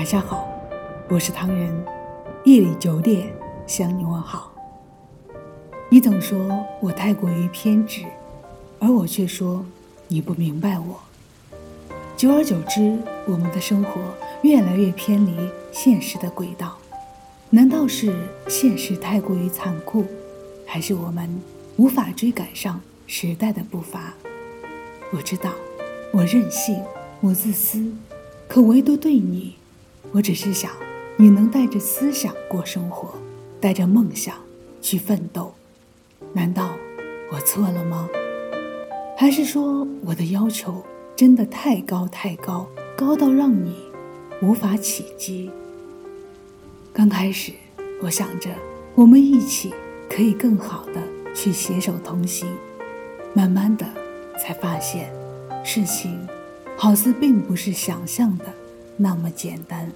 晚上好，我是唐人，夜里九点向你问好。你总说我太过于偏执，而我却说你不明白我。久而久之，我们的生活越来越偏离现实的轨道。难道是现实太过于残酷，还是我们无法追赶上时代的步伐？我知道，我任性，我自私，可唯独对你。我只是想，你能带着思想过生活，带着梦想去奋斗。难道我错了吗？还是说我的要求真的太高太高，高到让你无法企及？刚开始，我想着我们一起可以更好的去携手同行，慢慢的才发现，事情好似并不是想象的。那么简单。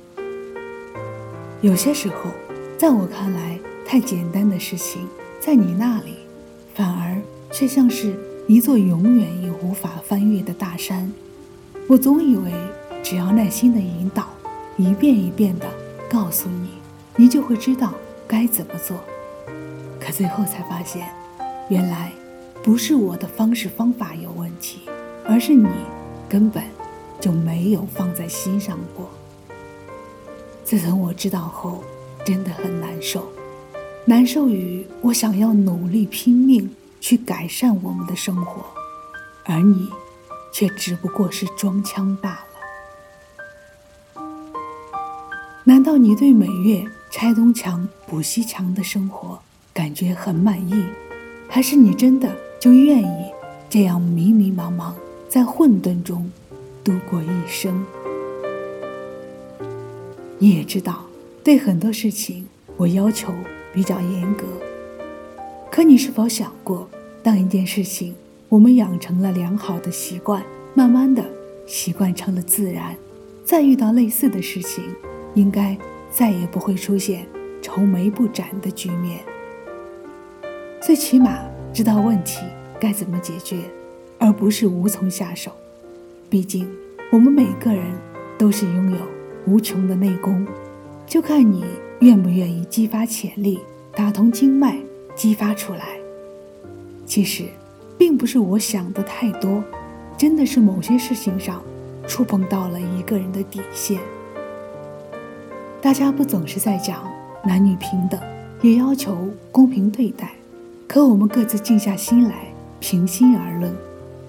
有些时候，在我看来太简单的事情，在你那里，反而却像是一座永远也无法翻越的大山。我总以为，只要耐心的引导，一遍一遍的告诉你，你就会知道该怎么做。可最后才发现，原来不是我的方式方法有问题，而是你根本。就没有放在心上过。自从我知道后，真的很难受，难受于我想要努力拼命去改善我们的生活，而你却只不过是装腔罢了。难道你对每月拆东墙补西墙的生活感觉很满意，还是你真的就愿意这样迷迷茫茫在混沌中？度过一生，你也知道，对很多事情我要求比较严格。可你是否想过，当一件事情我们养成了良好的习惯，慢慢的习惯成了自然，再遇到类似的事情，应该再也不会出现愁眉不展的局面。最起码知道问题该怎么解决，而不是无从下手。毕竟，我们每个人都是拥有无穷的内功，就看你愿不愿意激发潜力，打通经脉，激发出来。其实，并不是我想的太多，真的是某些事情上触碰到了一个人的底线。大家不总是在讲男女平等，也要求公平对待，可我们各自静下心来，平心而论，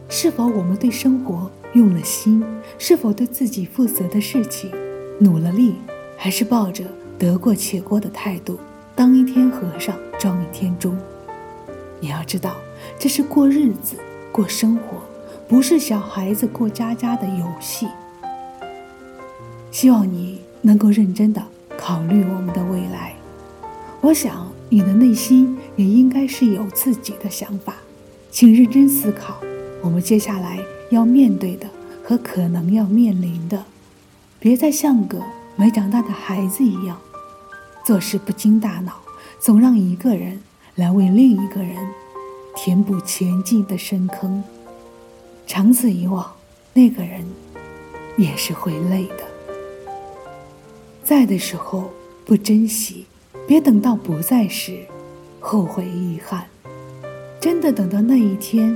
是否我们对生活？用了心，是否对自己负责的事情努了力，还是抱着得过且过的态度，当一天和尚撞一天钟？你要知道，这是过日子、过生活，不是小孩子过家家的游戏。希望你能够认真的考虑我们的未来。我想你的内心也应该是有自己的想法，请认真思考我们接下来。要面对的和可能要面临的，别再像个没长大的孩子一样，做事不经大脑，总让一个人来为另一个人填补前进的深坑。长此以往，那个人也是会累的。在的时候不珍惜，别等到不在时后悔遗憾。真的等到那一天。